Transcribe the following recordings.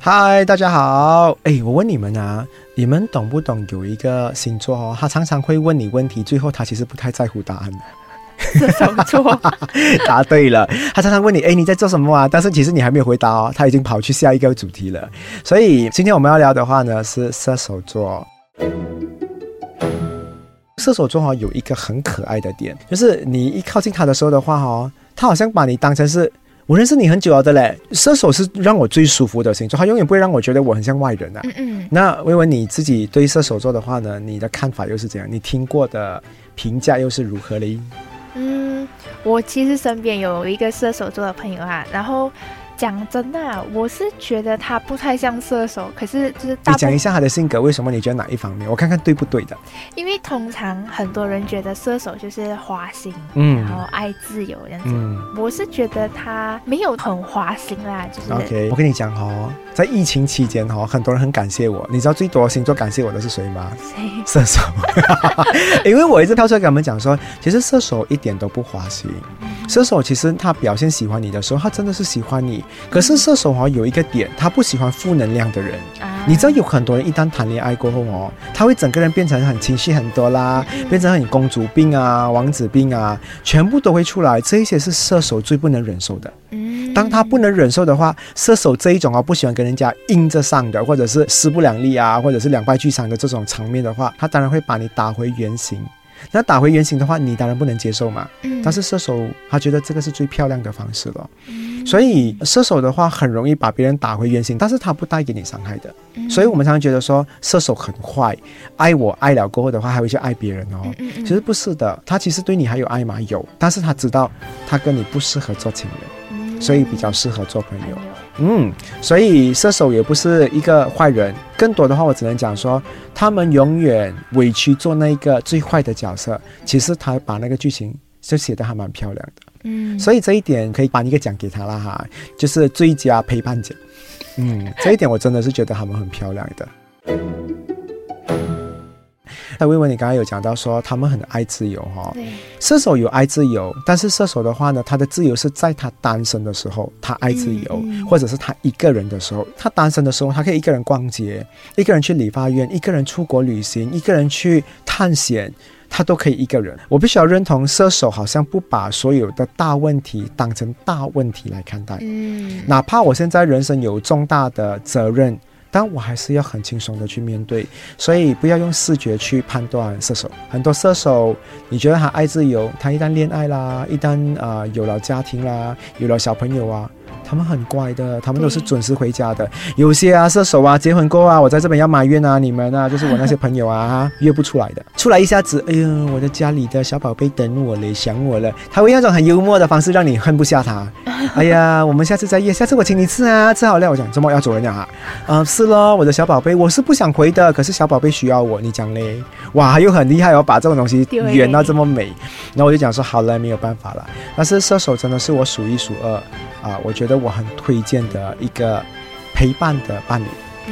嗨，大家好。哎，我问你们啊，你们懂不懂有一个星座哦？他常常会问你问题，最后他其实不太在乎答案的。射手座，答对了。他常常问你，哎，你在做什么啊？但是其实你还没有回答哦，他已经跑去下一个主题了。所以今天我们要聊的话呢，是射手座。射手座哈有一个很可爱的点，就是你一靠近他的时候的话哈，他好像把你当成是我认识你很久了的嘞。射手是让我最舒服的星座，他永远不会让我觉得我很像外人啊。嗯嗯，那薇文你自己对射手座的话呢，你的看法又是怎样？你听过的评价又是如何嘞？嗯，我其实身边有一个射手座的朋友啊，然后讲真的啊，我是觉得他不太像射手，可是就是大部你讲一下他的性格，为什么你觉得哪一方面？我看看对不对的。因为通常很多人觉得射手就是花心，嗯然后爱自由这样子。嗯我是觉得他没有很花心啦，就是，OK，我跟你讲哦，在疫情期间哦，很多人很感谢我。你知道最多星座感谢我的是谁吗？谁射手，因为我一直跳出来跟他们讲说，其实射手一点都不花心。射手其实他表现喜欢你的时候，他真的是喜欢你。可是射手哦有一个点，他不喜欢负能量的人。啊你知道有很多人一旦谈恋爱过后哦，他会整个人变成很情绪很多啦，变成很公主病啊、王子病啊，全部都会出来。这一些是射手最不能忍受的。嗯当他不能忍受的话，射手这一种啊不喜欢跟人家硬着上的，或者是势不两立啊，或者是两败俱伤的这种场面的话，他当然会把你打回原形。那打回原形的话，你当然不能接受嘛。嗯但是射手他觉得这个是最漂亮的方式了，嗯所以射手的话很容易把别人打回原形，但是他不带给你伤害的。嗯所以我们常常觉得说射手很坏，爱我爱了过后的话还会去爱别人哦。其实不是的，他其实对你还有爱吗？有，但是他知道他跟你不适合做情人。嗯所以比较适合做朋友。嗯，所以射手也不是一个坏人，更多的话我只能讲说，他们永远委屈做那个最坏的角色。其实他把那个剧情就写得还蛮漂亮的，嗯，所以这一点可以颁一个奖给他啦哈，就是最佳陪伴奖。嗯，这一点我真的是觉得他们很漂亮的。那薇薇，你刚刚有讲到说他们很爱自由哈、对，射手有爱自由，但是射手的话呢，他的自由是在他单身的时候，他爱自由，或者是他一个人的时候。他单身的时候，他可以一个人逛街，一个人去理发院，一个人出国旅行，一个人去探险。他都可以一个人，我必须要认同射手好像不把所有的大问题当成大问题来看待，嗯，哪怕我现在人生有重大的责任，但我还是要很轻松的去面对。所以不要用视觉去判断射手。很多射手，你觉得他爱自由，他一旦恋爱啦，一旦啊、有了家庭啦，有了小朋友啊。他们很乖的，他们都是准时回家的。有些啊，射手啊，结婚过啊，我在这边要埋怨啊，你们啊，就是我那些朋友啊，约不出来的，出来一下子，哎呦，我的家里的小宝贝等我嘞，想我了。他会用那种很幽默的方式让你恨不下他。哎呀，我们下次再约，下次我请你吃啊，吃好了。我讲周末要走人了啊，啊、是咯，我的小宝贝，我是不想回的，可是小宝贝需要我，你讲嘞，哇，又很厉害哦，把这种东西圆到这么美。然后我就讲说好了，没有办法了。但是射手真的是我数一数二啊，我觉得我很推荐的一个陪伴的伴侣。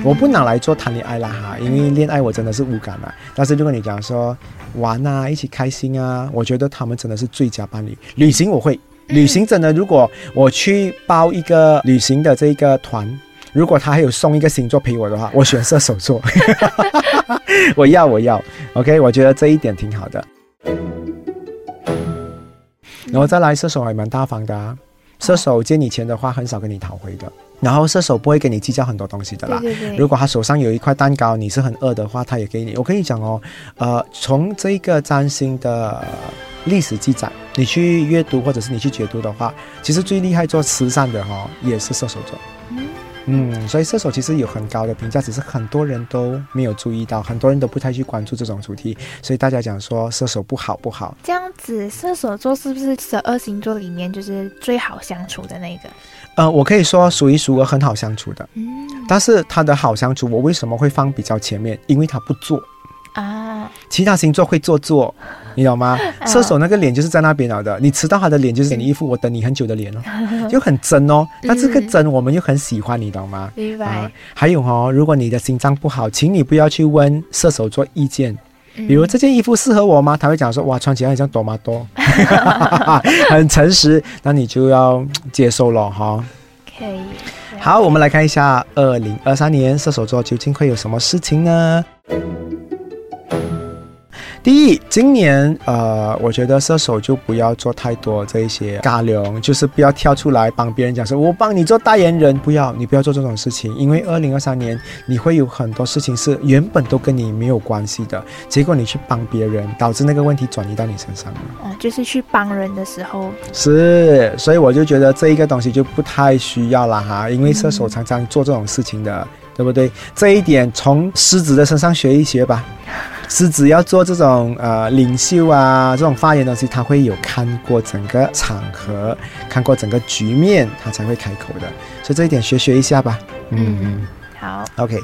我不拿来做谈恋爱啦哈，因为恋爱我真的是无感啦。但是如果你讲说玩啊，一起开心啊，我觉得他们真的是最佳伴侣。旅行我会，旅行真的，如果我去包一个旅行的这个团，如果他还有送一个星座陪我的话，我选射手座。我要，我要。OK，我觉得这一点挺好的。然后再来，射手还蛮大方的啊。射手借你钱的话，很少跟你讨回的。然后射手不会跟你计较很多东西的啦。对对对，如果他手上有一块蛋糕，你是很饿的话，他也给你。我跟你讲哦，呃，从这个占星的历史记载，你去阅读或者是你去解读的话，其实最厉害做慈善的哈、哦，也是射手座。嗯嗯，所以射手其实有很高的评价，只是很多人都没有注意到，很多人都不太去关注这种主题，所以大家讲说射手不好不好。这样子，射手座是不是十二星座里面就是最好相处的那个？呃，我可以说数一数二很好相处的，嗯但是他的好相处，我为什么会放比较前面？因为他不做。啊，其他星座会做作，你懂吗？嗯 射手那个脸就是在那边了的，你迟到他的脸就是给你一副我等你很久的脸哦，就很真哦。但这个嗯真我们又很喜欢，你懂吗？明啊白。，还有哦，如果你的心脏不好，请你不要去问射手座意见。比比如这件衣服适合我吗？他会讲说哇，穿起来很像多玛多，很诚实，那你就要接受了哈。可以。好，我们来看一下二零二三年射手座究竟会有什么事情呢？第一，今年呃，我觉得射手就不要做太多这一些尬聊，就是不要跳出来帮别人讲说，我帮你做代言人，不要，你不要做这种事情，因为二零二三年你会有很多事情是原本都跟你没有关系的，结果你去帮别人，导致那个问题转移到你身上了。哦，就是去帮人的时候，是，所以我就觉得这一个东西就不太需要了哈，因为射手常常做这种事情的，对不对？这一点从狮子的身上学一学吧。狮子要做这种呃领袖啊，这种发言东西，他会有看过整个场合，看过整个局面，他才会开口的。所以这一点学学一下吧。嗯嗯好，，OK。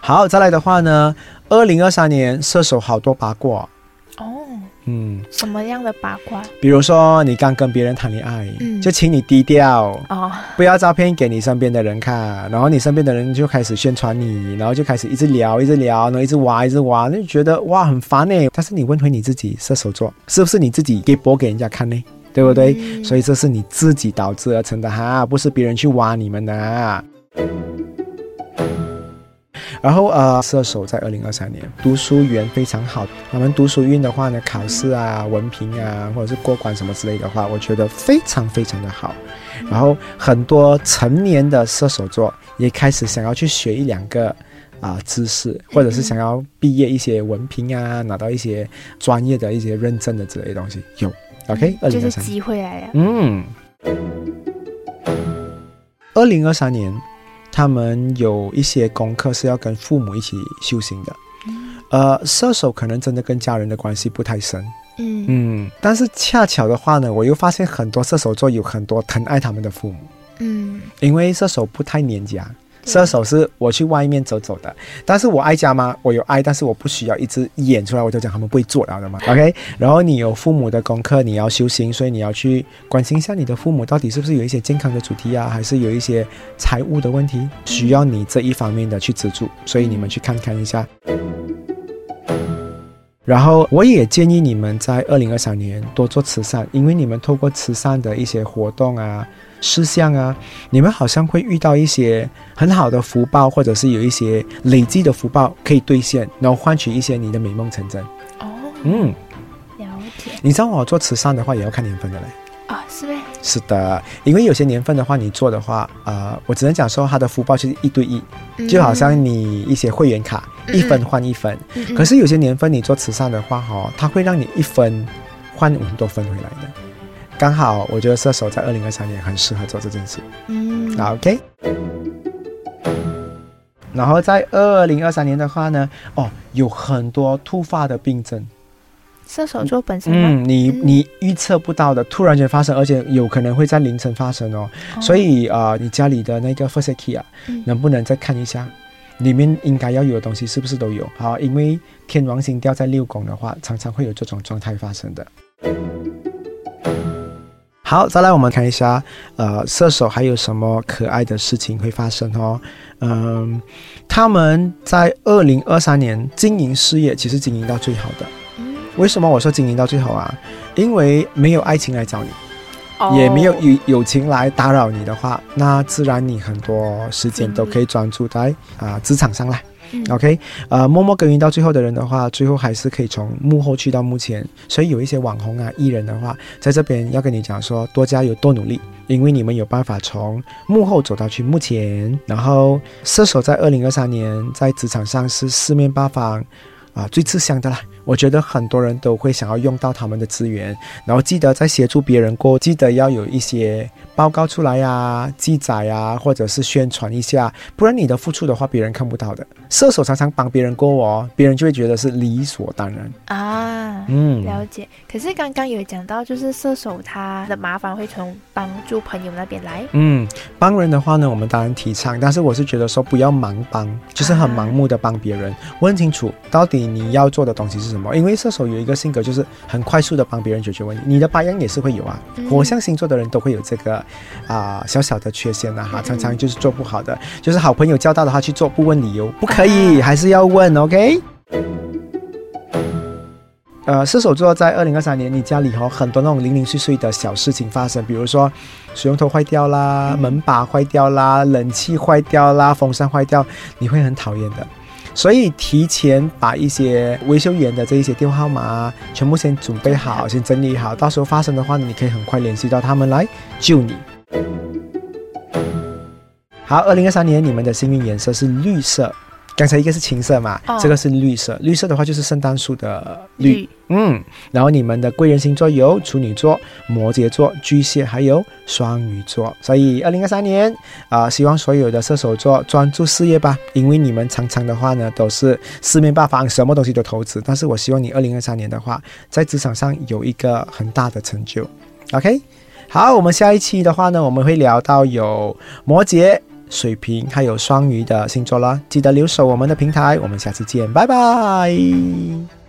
好，再来的话呢，二零二三年射手好多八卦，哦，嗯。什么样的八卦？比如说，你刚跟别人谈恋爱，嗯就请你低调，哦，不要照片给你身边的人看，然后你身边的人就开始宣传你，然后就开始一直聊，一直聊，然后一直挖，一直挖，那就觉得哇很烦呢。但是你问回你自己，射手座是不是你自己给播给人家看呢？对不对？嗯所以这是你自己导致而成的哈，不是别人去挖你们的啊。然后呃，射手在二零二三年读书缘非常好，他们读书运的话呢，考试啊、文凭啊，或者是过关什么之类的话，我觉得非常非常的好。然后很多成年的射手座也开始想要去学一两个啊、知识，或者是想要毕业一些文凭啊，拿到一些专业的一些认证的之类的东西。有，OK，二零二三。就是机会来了。嗯，二零二三年，他们有一些功课是要跟父母一起修行的。呃，射手可能真的跟家人的关系不太深，嗯。嗯，但是恰巧的话呢，我又发现很多射手座有很多疼爱他们的父母，嗯，因为射手不太黏家。对射手是我去外面走走的，但是我爱家吗？我有爱，但是我不需要一直演出来，我就讲他们不会做到的嘛。OK，然后你有父母的功课，你要修行，所以你要去关心一下你的父母到底是不是有一些健康的主题啊，还是有一些财务的问题，需要你这一方面的去资助，所以你们去看看一下。然后我也建议你们在二零二三年多做慈善，因为你们透过慈善的一些活动啊、事项啊，你们好像会遇到一些很好的福报，或者是有一些累积的福报可以兑现，然后换取一些你的美梦成真。哦，嗯，了解你知道我做慈善的话也要看年份的嘞。啊，是呗？是的，因为有些年份的话，你做的话，呃，我只能讲说它的福报就是一对一，就好像你一些会员卡，嗯一分换一分。可是有些年份你做慈善的话，哈，它会让你一分换很多分回来的。刚好，我觉得射手在二零二三年很适合做这件事。OK。然后在二零二三年的话呢，哦，有很多突发的病症，射手座本身？嗯，你嗯你预测不到的，突然间发生，而且有可能会在凌晨发生哦。哦所以呃，你家里的那个 f i r s key 啊，嗯能不能再看一下，里面应该要有的东西是不是都有？好，因为天王星掉在六宫的话，常常会有这种状态发生的。好，再来我们看一下，呃，射手还有什么可爱的事情会发生哦？嗯，他们在二零二三年经营事业，其实经营到最好的。嗯为什么我说经营到最好啊？因为没有爱情来找你，哦也没有友友情来打扰你的话，那自然你很多时间都可以专注在啊、职场上啦。嗯 OK，呃，默默耕耘到最后的人的话，最后还是可以从幕后去到幕前。所以有一些网红啊、艺人的话，在这边要跟你讲说，多加油、多努力，因为你们有办法从幕后走到去幕前。然后射手在二零二三年在职场上是四面八方。啊最吃香的啦。我觉得很多人都会想要用到他们的资源，然后记得在协助别人过，记得要有一些报告出来呀、记载呀，或者是宣传一下，不然你的付出的话，别人看不到的。射手常常帮别人过哦，别人就会觉得是理所当然啊。嗯，了解。可是刚刚有讲到，就是射手他的麻烦会从帮助朋友那边来。嗯，帮人的话呢，我们当然提倡，但是我是觉得说不要盲帮，就是很盲目的帮别人，问清楚到底你要做的东西是什么。因为射手有一个性格，就是很快速的帮别人解决问题。你的白羊也是会有啊，火象星座的人都会有这个啊小小的缺陷呐哈，常常就是做不好的，就是好朋友交到的话去做，不问理由，不可以，还是要问，OK。呃，射手座在二零二三年，你家里哈很多那种零零碎碎的小事情发生，比如说水龙头坏掉啦，门把坏掉啦，冷气坏掉啦，风扇坏掉，你会很讨厌的。所以提前把一些维修员的这一些电话号码全部先准备好，先整理好，到时候发生的话，你可以很快联系到他们来救你。好，二零二三年你们的幸运颜色是绿色。刚才一个是青色嘛，这个是绿色。绿色的话就是圣诞树的绿，嗯。然后你们的贵人星座有处女座、摩羯座、巨蟹，还有双鱼座。所以二零二三年啊，希望所有的射手座专注事业吧，因为你们常常的话呢都是四面八方，什么东西都投资。但是我希望你二零二三年的话，在职场上有一个很大的成就。OK，好，我们下一期的话呢，我们会聊到有摩羯。水瓶还有双鱼的星座啦，记得留守我们的平台，我们下次见，拜拜。